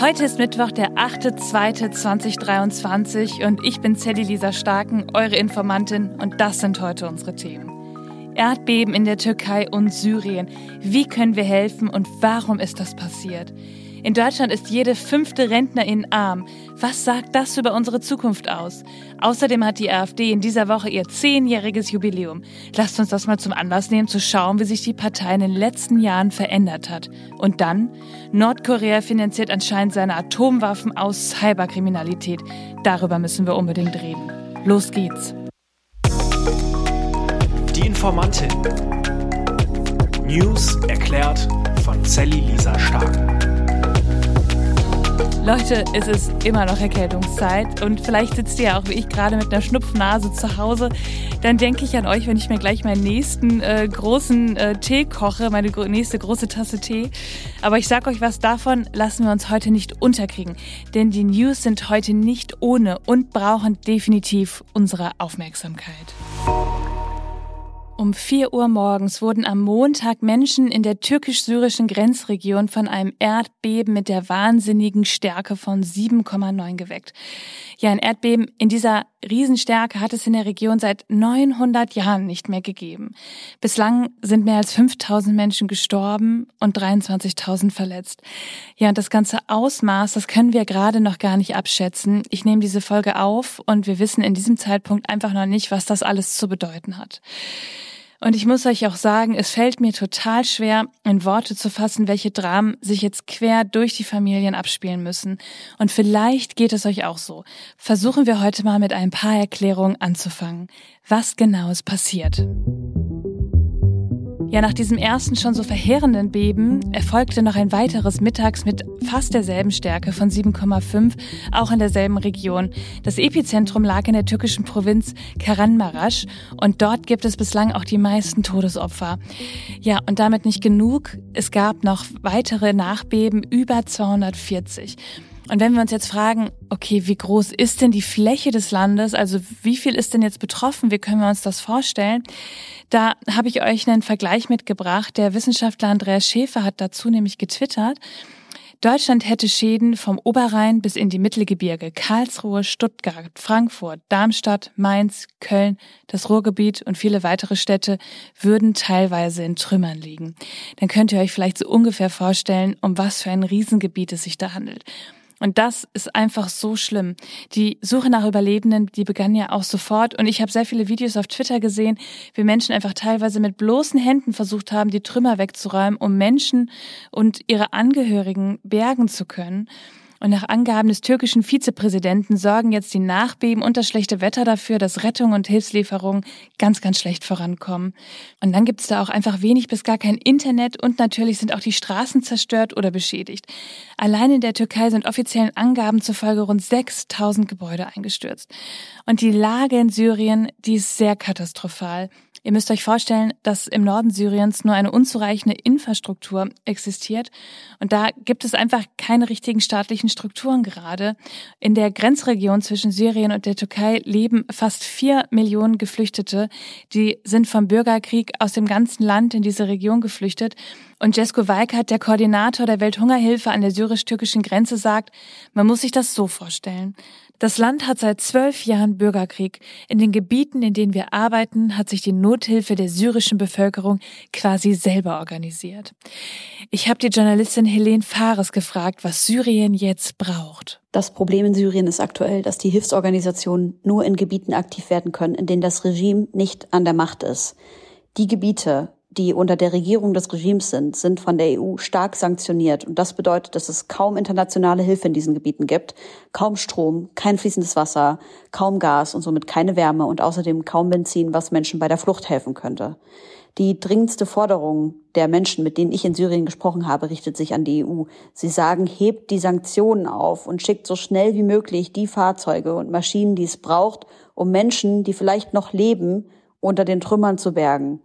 Heute ist Mittwoch, der 8.2.2023 und ich bin Sally Lisa Starken, eure Informantin und das sind heute unsere Themen. Erdbeben in der Türkei und Syrien. Wie können wir helfen und warum ist das passiert? In Deutschland ist jede fünfte Rentnerin arm. Was sagt das über unsere Zukunft aus? Außerdem hat die AfD in dieser Woche ihr zehnjähriges Jubiläum. Lasst uns das mal zum Anlass nehmen, zu schauen, wie sich die Partei in den letzten Jahren verändert hat. Und dann, Nordkorea finanziert anscheinend seine Atomwaffen aus Cyberkriminalität. Darüber müssen wir unbedingt reden. Los geht's. Die Informantin. News erklärt von Sally Lisa Stark. Leute, es ist immer noch Erkältungszeit und vielleicht sitzt ihr ja auch wie ich gerade mit einer Schnupfnase zu Hause. Dann denke ich an euch, wenn ich mir gleich meinen nächsten äh, großen äh, Tee koche, meine nächste große Tasse Tee. Aber ich sag euch was davon, lassen wir uns heute nicht unterkriegen. Denn die News sind heute nicht ohne und brauchen definitiv unsere Aufmerksamkeit. Um 4 Uhr morgens wurden am Montag Menschen in der türkisch-syrischen Grenzregion von einem Erdbeben mit der wahnsinnigen Stärke von 7,9 geweckt. Ja, ein Erdbeben in dieser Riesenstärke hat es in der Region seit 900 Jahren nicht mehr gegeben. Bislang sind mehr als 5000 Menschen gestorben und 23.000 verletzt. Ja, und das ganze Ausmaß, das können wir gerade noch gar nicht abschätzen. Ich nehme diese Folge auf und wir wissen in diesem Zeitpunkt einfach noch nicht, was das alles zu bedeuten hat. Und ich muss euch auch sagen, es fällt mir total schwer, in Worte zu fassen, welche Dramen sich jetzt quer durch die Familien abspielen müssen. Und vielleicht geht es euch auch so. Versuchen wir heute mal mit ein paar Erklärungen anzufangen. Was genau ist passiert? Ja, nach diesem ersten schon so verheerenden Beben erfolgte noch ein weiteres mittags mit fast derselben Stärke von 7,5, auch in derselben Region. Das Epizentrum lag in der türkischen Provinz Karanmaraş und dort gibt es bislang auch die meisten Todesopfer. Ja, und damit nicht genug. Es gab noch weitere Nachbeben, über 240. Und wenn wir uns jetzt fragen, okay, wie groß ist denn die Fläche des Landes? Also wie viel ist denn jetzt betroffen? Wie können wir uns das vorstellen? Da habe ich euch einen Vergleich mitgebracht. Der Wissenschaftler Andreas Schäfer hat dazu nämlich getwittert. Deutschland hätte Schäden vom Oberrhein bis in die Mittelgebirge, Karlsruhe, Stuttgart, Frankfurt, Darmstadt, Mainz, Köln, das Ruhrgebiet und viele weitere Städte würden teilweise in Trümmern liegen. Dann könnt ihr euch vielleicht so ungefähr vorstellen, um was für ein Riesengebiet es sich da handelt. Und das ist einfach so schlimm. Die Suche nach Überlebenden, die begann ja auch sofort. Und ich habe sehr viele Videos auf Twitter gesehen, wie Menschen einfach teilweise mit bloßen Händen versucht haben, die Trümmer wegzuräumen, um Menschen und ihre Angehörigen bergen zu können. Und nach Angaben des türkischen Vizepräsidenten sorgen jetzt die Nachbeben und das schlechte Wetter dafür, dass Rettung und Hilfslieferungen ganz, ganz schlecht vorankommen. Und dann gibt es da auch einfach wenig bis gar kein Internet und natürlich sind auch die Straßen zerstört oder beschädigt. Allein in der Türkei sind offiziellen Angaben zufolge rund 6000 Gebäude eingestürzt. Und die Lage in Syrien, die ist sehr katastrophal. Ihr müsst euch vorstellen, dass im Norden Syriens nur eine unzureichende Infrastruktur existiert. Und da gibt es einfach keine richtigen staatlichen Strukturen gerade. In der Grenzregion zwischen Syrien und der Türkei leben fast vier Millionen Geflüchtete. Die sind vom Bürgerkrieg aus dem ganzen Land in diese Region geflüchtet. Und Jesko Weikert, der Koordinator der Welthungerhilfe an der syrisch-türkischen Grenze, sagt, man muss sich das so vorstellen. Das Land hat seit zwölf Jahren Bürgerkrieg. In den Gebieten, in denen wir arbeiten, hat sich die Nothilfe der syrischen Bevölkerung quasi selber organisiert. Ich habe die Journalistin Helene Fares gefragt, was Syrien jetzt braucht. Das Problem in Syrien ist aktuell, dass die Hilfsorganisationen nur in Gebieten aktiv werden können, in denen das Regime nicht an der Macht ist. Die Gebiete, die unter der Regierung des Regimes sind, sind von der EU stark sanktioniert. Und das bedeutet, dass es kaum internationale Hilfe in diesen Gebieten gibt, kaum Strom, kein fließendes Wasser, kaum Gas und somit keine Wärme und außerdem kaum Benzin, was Menschen bei der Flucht helfen könnte. Die dringendste Forderung der Menschen, mit denen ich in Syrien gesprochen habe, richtet sich an die EU. Sie sagen, hebt die Sanktionen auf und schickt so schnell wie möglich die Fahrzeuge und Maschinen, die es braucht, um Menschen, die vielleicht noch leben, unter den Trümmern zu bergen.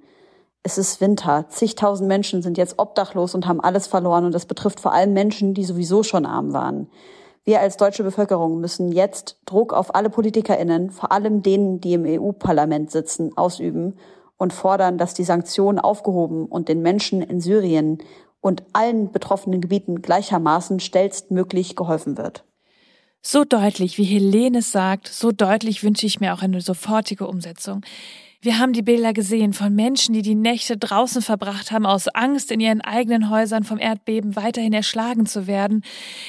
Es ist Winter. Zigtausend Menschen sind jetzt obdachlos und haben alles verloren. Und das betrifft vor allem Menschen, die sowieso schon arm waren. Wir als deutsche Bevölkerung müssen jetzt Druck auf alle PolitikerInnen, vor allem denen, die im EU-Parlament sitzen, ausüben und fordern, dass die Sanktionen aufgehoben und den Menschen in Syrien und allen betroffenen Gebieten gleichermaßen schnellstmöglich geholfen wird. So deutlich, wie Helene sagt, so deutlich wünsche ich mir auch eine sofortige Umsetzung. Wir haben die Bilder gesehen von Menschen, die die Nächte draußen verbracht haben, aus Angst in ihren eigenen Häusern vom Erdbeben weiterhin erschlagen zu werden.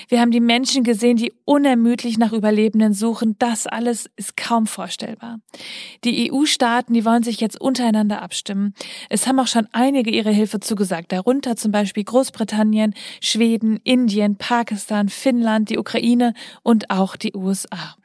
Wir haben die Menschen gesehen, die unermüdlich nach Überlebenden suchen. Das alles ist kaum vorstellbar. Die EU-Staaten, die wollen sich jetzt untereinander abstimmen. Es haben auch schon einige ihre Hilfe zugesagt, darunter zum Beispiel Großbritannien, Schweden, Indien, Pakistan, Finnland, die Ukraine und auch die USA.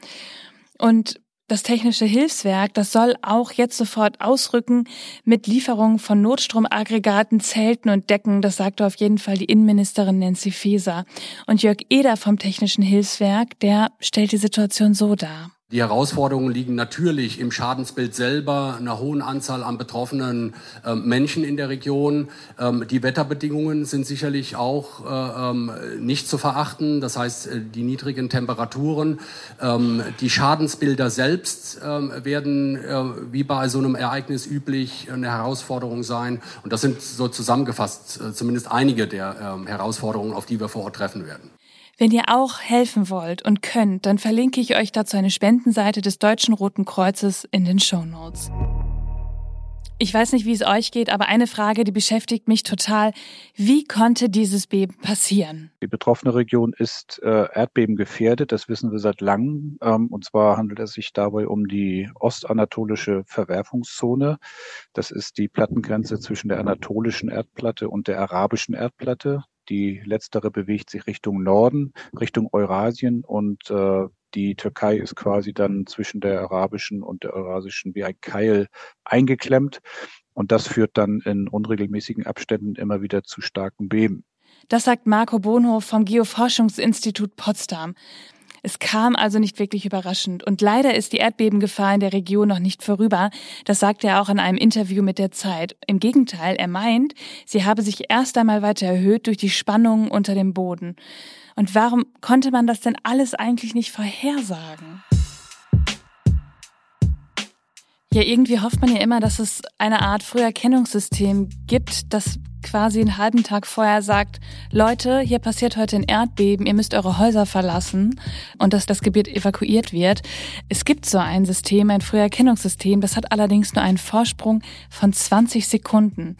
Und das technische Hilfswerk, das soll auch jetzt sofort ausrücken mit Lieferungen von Notstromaggregaten, Zelten und Decken. Das sagte auf jeden Fall die Innenministerin Nancy Faeser. Und Jörg Eder vom technischen Hilfswerk, der stellt die Situation so dar. Die Herausforderungen liegen natürlich im Schadensbild selber, einer hohen Anzahl an betroffenen äh, Menschen in der Region. Ähm, die Wetterbedingungen sind sicherlich auch äh, ähm, nicht zu verachten. Das heißt, äh, die niedrigen Temperaturen, ähm, die Schadensbilder selbst ähm, werden, äh, wie bei so einem Ereignis üblich, eine Herausforderung sein. Und das sind so zusammengefasst äh, zumindest einige der ähm, Herausforderungen, auf die wir vor Ort treffen werden. Wenn ihr auch helfen wollt und könnt, dann verlinke ich euch dazu eine Spendenseite des Deutschen Roten Kreuzes in den Show Notes. Ich weiß nicht, wie es euch geht, aber eine Frage, die beschäftigt mich total. Wie konnte dieses Beben passieren? Die betroffene Region ist äh, Erdbeben das wissen wir seit langem. Ähm, und zwar handelt es sich dabei um die ostanatolische Verwerfungszone. Das ist die Plattengrenze zwischen der anatolischen Erdplatte und der arabischen Erdplatte. Die letztere bewegt sich Richtung Norden, Richtung Eurasien und äh, die Türkei ist quasi dann zwischen der arabischen und der eurasischen wie ein Keil eingeklemmt. Und das führt dann in unregelmäßigen Abständen immer wieder zu starken Beben. Das sagt Marco Bonhof vom Geoforschungsinstitut Potsdam. Es kam also nicht wirklich überraschend. Und leider ist die Erdbebengefahr in der Region noch nicht vorüber. Das sagt er auch in einem Interview mit der Zeit. Im Gegenteil, er meint, sie habe sich erst einmal weiter erhöht durch die Spannungen unter dem Boden. Und warum konnte man das denn alles eigentlich nicht vorhersagen? Ja, irgendwie hofft man ja immer, dass es eine Art Früherkennungssystem gibt, das quasi einen halben Tag vorher sagt, Leute, hier passiert heute ein Erdbeben, ihr müsst eure Häuser verlassen und dass das Gebiet evakuiert wird. Es gibt so ein System, ein Früherkennungssystem, das hat allerdings nur einen Vorsprung von 20 Sekunden.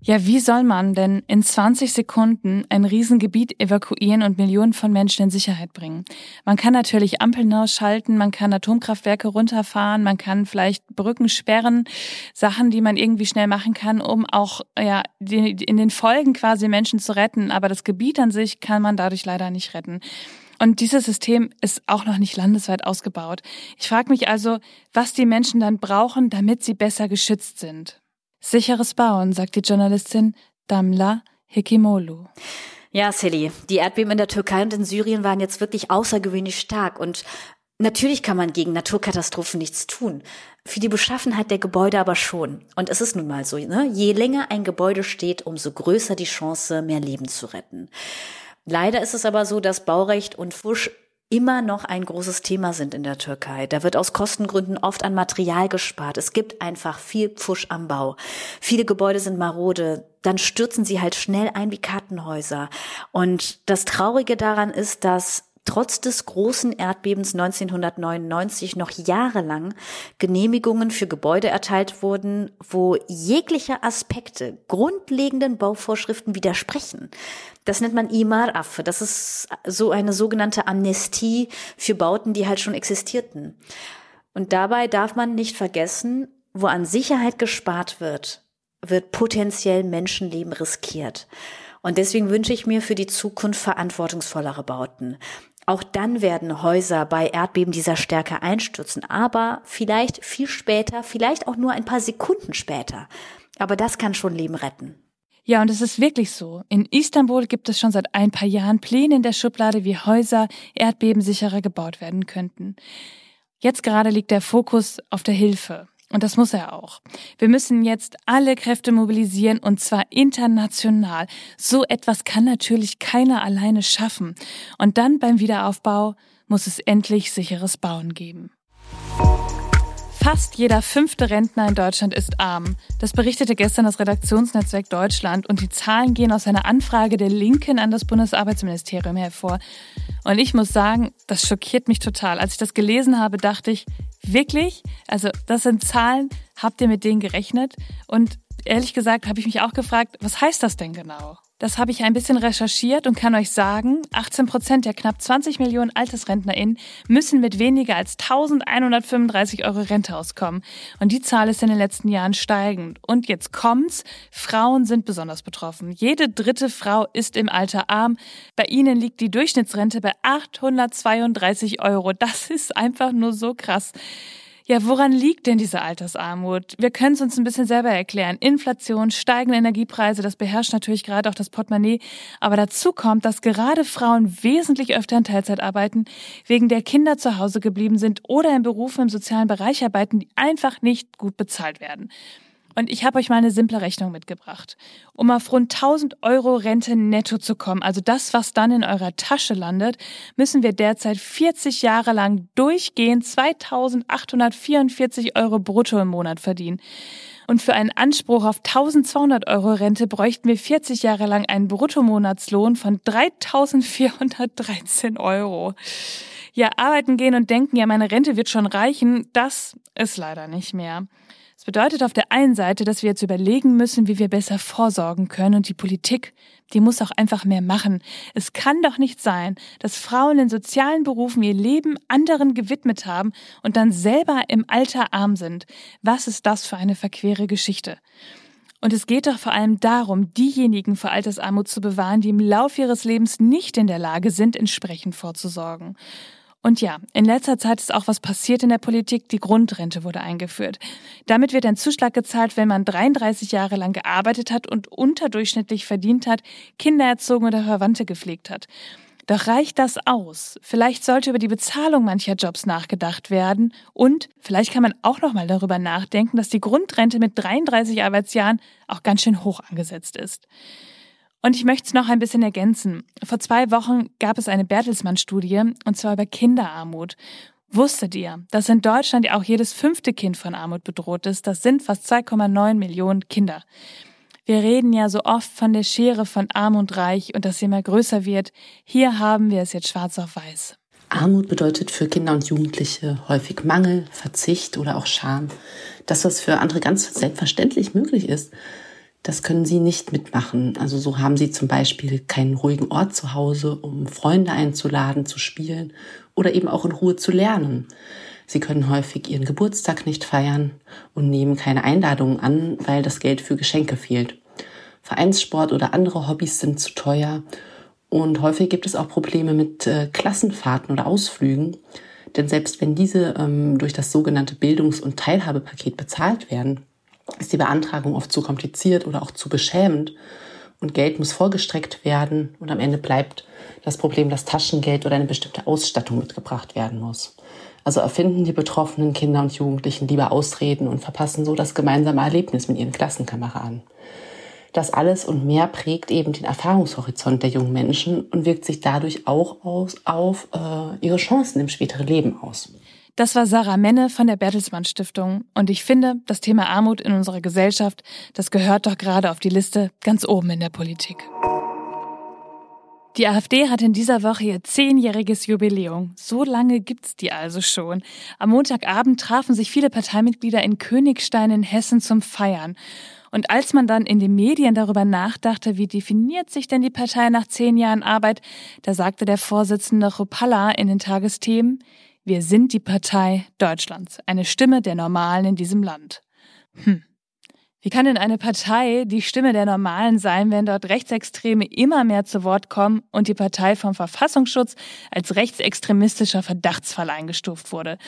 Ja, wie soll man denn in 20 Sekunden ein Riesengebiet evakuieren und Millionen von Menschen in Sicherheit bringen? Man kann natürlich Ampeln ausschalten, man kann Atomkraftwerke runterfahren, man kann vielleicht Brücken sperren, Sachen, die man irgendwie schnell machen kann, um auch ja in den Folgen quasi Menschen zu retten. Aber das Gebiet an sich kann man dadurch leider nicht retten. Und dieses System ist auch noch nicht landesweit ausgebaut. Ich frage mich also, was die Menschen dann brauchen, damit sie besser geschützt sind. Sicheres Bauen, sagt die Journalistin Damla Hekimolu. Ja, Sally, die Erdbeben in der Türkei und in Syrien waren jetzt wirklich außergewöhnlich stark und Natürlich kann man gegen Naturkatastrophen nichts tun. Für die Beschaffenheit der Gebäude aber schon. Und es ist nun mal so, ne? je länger ein Gebäude steht, umso größer die Chance, mehr Leben zu retten. Leider ist es aber so, dass Baurecht und Fusch immer noch ein großes Thema sind in der Türkei. Da wird aus Kostengründen oft an Material gespart. Es gibt einfach viel Pfusch am Bau. Viele Gebäude sind marode. Dann stürzen sie halt schnell ein wie Kartenhäuser. Und das Traurige daran ist, dass trotz des großen Erdbebens 1999 noch jahrelang Genehmigungen für Gebäude erteilt wurden, wo jegliche Aspekte grundlegenden Bauvorschriften widersprechen. Das nennt man Imar-Affe. Das ist so eine sogenannte Amnestie für Bauten, die halt schon existierten. Und dabei darf man nicht vergessen, wo an Sicherheit gespart wird, wird potenziell Menschenleben riskiert. Und deswegen wünsche ich mir für die Zukunft verantwortungsvollere Bauten. Auch dann werden Häuser bei Erdbeben dieser Stärke einstürzen, aber vielleicht viel später, vielleicht auch nur ein paar Sekunden später. Aber das kann schon Leben retten. Ja, und es ist wirklich so. In Istanbul gibt es schon seit ein paar Jahren Pläne in der Schublade, wie Häuser erdbebensicherer gebaut werden könnten. Jetzt gerade liegt der Fokus auf der Hilfe. Und das muss er auch. Wir müssen jetzt alle Kräfte mobilisieren und zwar international. So etwas kann natürlich keiner alleine schaffen. Und dann beim Wiederaufbau muss es endlich sicheres Bauen geben. Fast jeder fünfte Rentner in Deutschland ist arm. Das berichtete gestern das Redaktionsnetzwerk Deutschland und die Zahlen gehen aus einer Anfrage der Linken an das Bundesarbeitsministerium hervor. Und ich muss sagen, das schockiert mich total. Als ich das gelesen habe, dachte ich, wirklich? Also das sind Zahlen, habt ihr mit denen gerechnet? Und ehrlich gesagt habe ich mich auch gefragt, was heißt das denn genau? Das habe ich ein bisschen recherchiert und kann euch sagen, 18 Prozent der knapp 20 Millionen AltersrentnerInnen müssen mit weniger als 1135 Euro Rente auskommen. Und die Zahl ist in den letzten Jahren steigend. Und jetzt kommt's. Frauen sind besonders betroffen. Jede dritte Frau ist im Alter arm. Bei ihnen liegt die Durchschnittsrente bei 832 Euro. Das ist einfach nur so krass. Ja, woran liegt denn diese Altersarmut? Wir können es uns ein bisschen selber erklären. Inflation, steigende Energiepreise, das beherrscht natürlich gerade auch das Portemonnaie. Aber dazu kommt, dass gerade Frauen wesentlich öfter in Teilzeit arbeiten, wegen der Kinder zu Hause geblieben sind oder in Berufen im sozialen Bereich arbeiten, die einfach nicht gut bezahlt werden. Und ich habe euch mal eine simple Rechnung mitgebracht. Um auf rund 1000 Euro Rente netto zu kommen, also das, was dann in eurer Tasche landet, müssen wir derzeit 40 Jahre lang durchgehend 2844 Euro brutto im Monat verdienen. Und für einen Anspruch auf 1200 Euro Rente bräuchten wir 40 Jahre lang einen Bruttomonatslohn von 3413 Euro. Ja, arbeiten gehen und denken, ja, meine Rente wird schon reichen, das ist leider nicht mehr bedeutet auf der einen Seite, dass wir jetzt überlegen müssen, wie wir besser vorsorgen können und die Politik, die muss auch einfach mehr machen. Es kann doch nicht sein, dass Frauen in sozialen Berufen ihr Leben anderen gewidmet haben und dann selber im Alter arm sind. Was ist das für eine verquere Geschichte? Und es geht doch vor allem darum, diejenigen vor Altersarmut zu bewahren, die im Lauf ihres Lebens nicht in der Lage sind, entsprechend vorzusorgen. Und ja, in letzter Zeit ist auch was passiert in der Politik. Die Grundrente wurde eingeführt. Damit wird ein Zuschlag gezahlt, wenn man 33 Jahre lang gearbeitet hat und unterdurchschnittlich verdient hat, Kinder erzogen oder Verwandte gepflegt hat. Doch reicht das aus? Vielleicht sollte über die Bezahlung mancher Jobs nachgedacht werden und vielleicht kann man auch noch mal darüber nachdenken, dass die Grundrente mit 33 Arbeitsjahren auch ganz schön hoch angesetzt ist. Und ich möchte es noch ein bisschen ergänzen. Vor zwei Wochen gab es eine Bertelsmann-Studie, und zwar über Kinderarmut. Wusstet ihr, dass in Deutschland auch jedes fünfte Kind von Armut bedroht ist? Das sind fast 2,9 Millionen Kinder. Wir reden ja so oft von der Schere von Arm und Reich und dass sie immer größer wird. Hier haben wir es jetzt schwarz auf weiß. Armut bedeutet für Kinder und Jugendliche häufig Mangel, Verzicht oder auch Scham. Das, was für andere ganz selbstverständlich möglich ist, das können sie nicht mitmachen. Also so haben sie zum Beispiel keinen ruhigen Ort zu Hause, um Freunde einzuladen, zu spielen oder eben auch in Ruhe zu lernen. Sie können häufig ihren Geburtstag nicht feiern und nehmen keine Einladungen an, weil das Geld für Geschenke fehlt. Vereinssport oder andere Hobbys sind zu teuer und häufig gibt es auch Probleme mit äh, Klassenfahrten oder Ausflügen. Denn selbst wenn diese ähm, durch das sogenannte Bildungs- und Teilhabepaket bezahlt werden, ist die Beantragung oft zu kompliziert oder auch zu beschämend und Geld muss vorgestreckt werden und am Ende bleibt das Problem, dass Taschengeld oder eine bestimmte Ausstattung mitgebracht werden muss. Also erfinden die betroffenen Kinder und Jugendlichen lieber Ausreden und verpassen so das gemeinsame Erlebnis mit ihren Klassenkameraden. Das alles und mehr prägt eben den Erfahrungshorizont der jungen Menschen und wirkt sich dadurch auch aus, auf äh, ihre Chancen im späteren Leben aus. Das war Sarah Menne von der Bertelsmann Stiftung. Und ich finde, das Thema Armut in unserer Gesellschaft, das gehört doch gerade auf die Liste ganz oben in der Politik. Die AfD hat in dieser Woche ihr zehnjähriges Jubiläum. So lange gibt's die also schon. Am Montagabend trafen sich viele Parteimitglieder in Königstein in Hessen zum Feiern. Und als man dann in den Medien darüber nachdachte, wie definiert sich denn die Partei nach zehn Jahren Arbeit, da sagte der Vorsitzende Rupalla in den Tagesthemen, wir sind die Partei Deutschlands, eine Stimme der Normalen in diesem Land. Hm. Wie kann denn eine Partei die Stimme der Normalen sein, wenn dort Rechtsextreme immer mehr zu Wort kommen und die Partei vom Verfassungsschutz als rechtsextremistischer Verdachtsfall eingestuft wurde?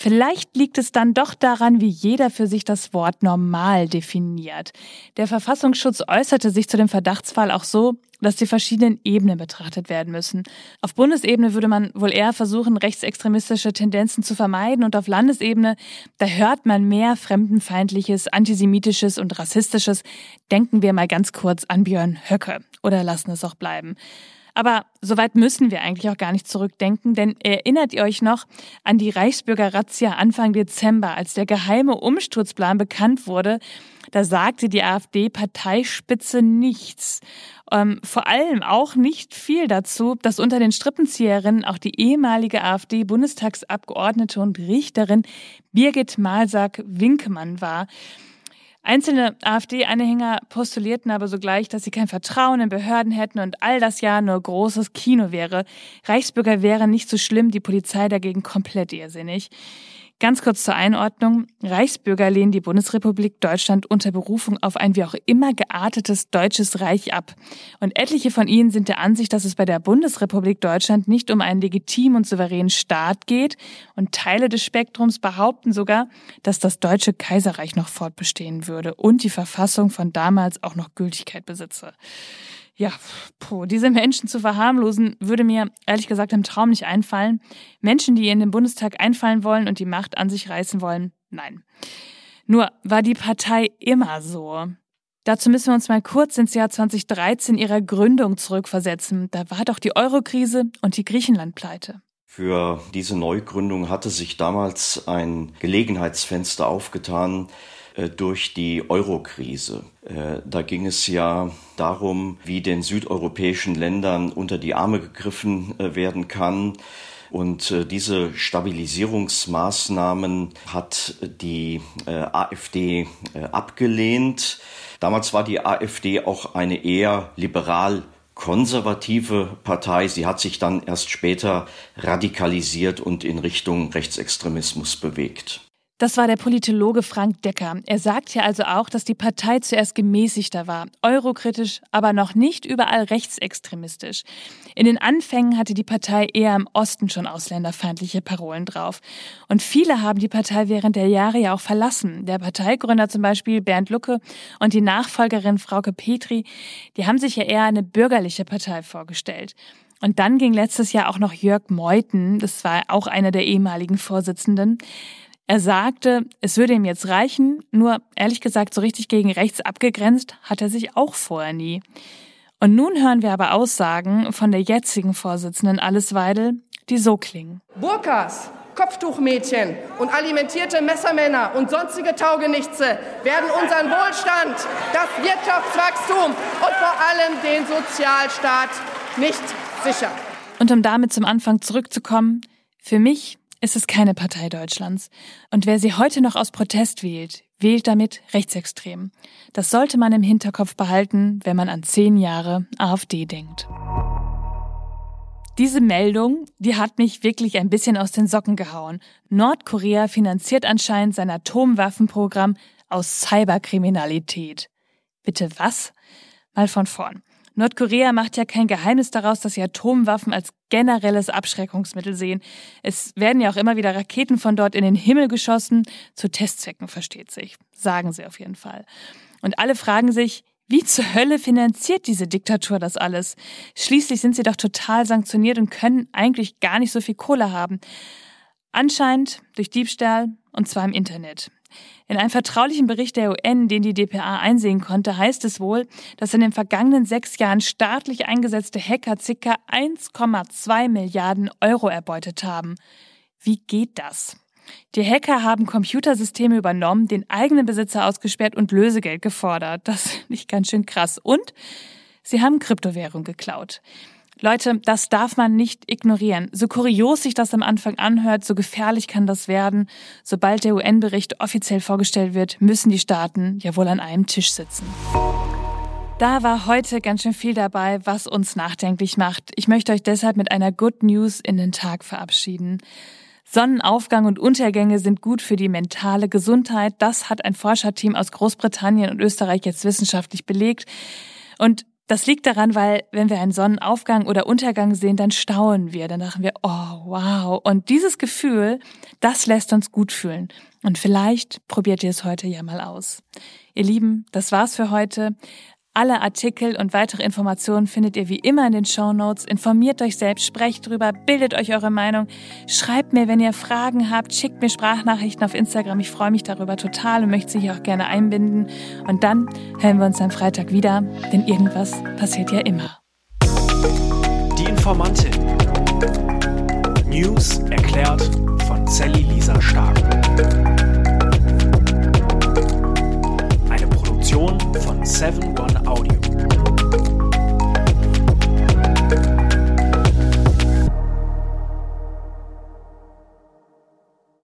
Vielleicht liegt es dann doch daran, wie jeder für sich das Wort normal definiert. Der Verfassungsschutz äußerte sich zu dem Verdachtsfall auch so, dass die verschiedenen Ebenen betrachtet werden müssen. Auf Bundesebene würde man wohl eher versuchen, rechtsextremistische Tendenzen zu vermeiden und auf Landesebene, da hört man mehr fremdenfeindliches, antisemitisches und rassistisches. Denken wir mal ganz kurz an Björn Höcke oder lassen es auch bleiben. Aber soweit müssen wir eigentlich auch gar nicht zurückdenken, denn erinnert ihr euch noch an die Reichsbürger-Razzia Anfang Dezember, als der geheime Umsturzplan bekannt wurde? Da sagte die AfD-Parteispitze nichts. Ähm, vor allem auch nicht viel dazu, dass unter den Strippenzieherinnen auch die ehemalige AfD-Bundestagsabgeordnete und Richterin Birgit Malsack-Winkemann war. Einzelne AfD-Anhänger postulierten aber sogleich, dass sie kein Vertrauen in Behörden hätten und all das ja nur großes Kino wäre. Reichsbürger wären nicht so schlimm, die Polizei dagegen komplett irrsinnig. Ganz kurz zur Einordnung. Reichsbürger lehnen die Bundesrepublik Deutschland unter Berufung auf ein wie auch immer geartetes deutsches Reich ab. Und etliche von ihnen sind der Ansicht, dass es bei der Bundesrepublik Deutschland nicht um einen legitimen und souveränen Staat geht. Und Teile des Spektrums behaupten sogar, dass das deutsche Kaiserreich noch fortbestehen würde und die Verfassung von damals auch noch Gültigkeit besitze ja, puh, diese Menschen zu verharmlosen, würde mir ehrlich gesagt im Traum nicht einfallen. Menschen, die in den Bundestag einfallen wollen und die Macht an sich reißen wollen, nein. Nur war die Partei immer so. Dazu müssen wir uns mal kurz ins Jahr 2013 ihrer Gründung zurückversetzen. Da war doch die Eurokrise und die Griechenlandpleite. Für diese Neugründung hatte sich damals ein Gelegenheitsfenster aufgetan, durch die Eurokrise. Äh, da ging es ja darum, wie den südeuropäischen Ländern unter die Arme gegriffen äh, werden kann. Und diese Stabilisierungsmaßnahmen hat die AfD abgelehnt. Damals war die AfD auch eine eher liberal konservative Partei. Sie hat sich dann erst später radikalisiert und in Richtung Rechtsextremismus bewegt. Das war der Politologe Frank Decker. Er sagt ja also auch, dass die Partei zuerst gemäßigter war, eurokritisch, aber noch nicht überall rechtsextremistisch. In den Anfängen hatte die Partei eher im Osten schon ausländerfeindliche Parolen drauf. Und viele haben die Partei während der Jahre ja auch verlassen. Der Parteigründer zum Beispiel Bernd Lucke und die Nachfolgerin Frauke Petri, die haben sich ja eher eine bürgerliche Partei vorgestellt. Und dann ging letztes Jahr auch noch Jörg Meuthen, das war auch einer der ehemaligen Vorsitzenden, er sagte, es würde ihm jetzt reichen, nur ehrlich gesagt, so richtig gegen rechts abgegrenzt hat er sich auch vorher nie. Und nun hören wir aber Aussagen von der jetzigen Vorsitzenden Alice Weidel, die so klingen. Burkas, Kopftuchmädchen und alimentierte Messermänner und sonstige Taugenichtse werden unseren Wohlstand, das Wirtschaftswachstum und vor allem den Sozialstaat nicht sichern. Und um damit zum Anfang zurückzukommen, für mich ist es keine Partei Deutschlands. Und wer sie heute noch aus Protest wählt, wählt damit rechtsextrem. Das sollte man im Hinterkopf behalten, wenn man an zehn Jahre AfD denkt. Diese Meldung, die hat mich wirklich ein bisschen aus den Socken gehauen. Nordkorea finanziert anscheinend sein Atomwaffenprogramm aus Cyberkriminalität. Bitte was? Mal von vorn. Nordkorea macht ja kein Geheimnis daraus, dass sie Atomwaffen als generelles Abschreckungsmittel sehen. Es werden ja auch immer wieder Raketen von dort in den Himmel geschossen, zu Testzwecken versteht sich, sagen sie auf jeden Fall. Und alle fragen sich, wie zur Hölle finanziert diese Diktatur das alles? Schließlich sind sie doch total sanktioniert und können eigentlich gar nicht so viel Kohle haben. Anscheinend durch Diebstahl und zwar im Internet. In einem vertraulichen Bericht der UN, den die DPA einsehen konnte, heißt es wohl, dass in den vergangenen sechs Jahren staatlich eingesetzte Hacker ca. 1,2 Milliarden Euro erbeutet haben. Wie geht das? Die Hacker haben Computersysteme übernommen, den eigenen Besitzer ausgesperrt und Lösegeld gefordert. Das ist nicht ganz schön krass. Und sie haben Kryptowährung geklaut. Leute, das darf man nicht ignorieren. So kurios sich das am Anfang anhört, so gefährlich kann das werden. Sobald der UN-Bericht offiziell vorgestellt wird, müssen die Staaten ja wohl an einem Tisch sitzen. Da war heute ganz schön viel dabei, was uns nachdenklich macht. Ich möchte euch deshalb mit einer Good News in den Tag verabschieden. Sonnenaufgang und Untergänge sind gut für die mentale Gesundheit. Das hat ein Forscherteam aus Großbritannien und Österreich jetzt wissenschaftlich belegt. Und das liegt daran, weil wenn wir einen Sonnenaufgang oder Untergang sehen, dann staunen wir, dann dachten wir, oh wow. Und dieses Gefühl, das lässt uns gut fühlen. Und vielleicht probiert ihr es heute ja mal aus. Ihr Lieben, das war's für heute. Alle Artikel und weitere Informationen findet ihr wie immer in den Show Notes. Informiert euch selbst, sprecht drüber, bildet euch eure Meinung. Schreibt mir, wenn ihr Fragen habt, schickt mir Sprachnachrichten auf Instagram. Ich freue mich darüber total und möchte sie hier auch gerne einbinden. Und dann hören wir uns am Freitag wieder, denn irgendwas passiert ja immer. Informantin. News erklärt von Sally Lisa Stark. Eine Produktion Seven One Audio.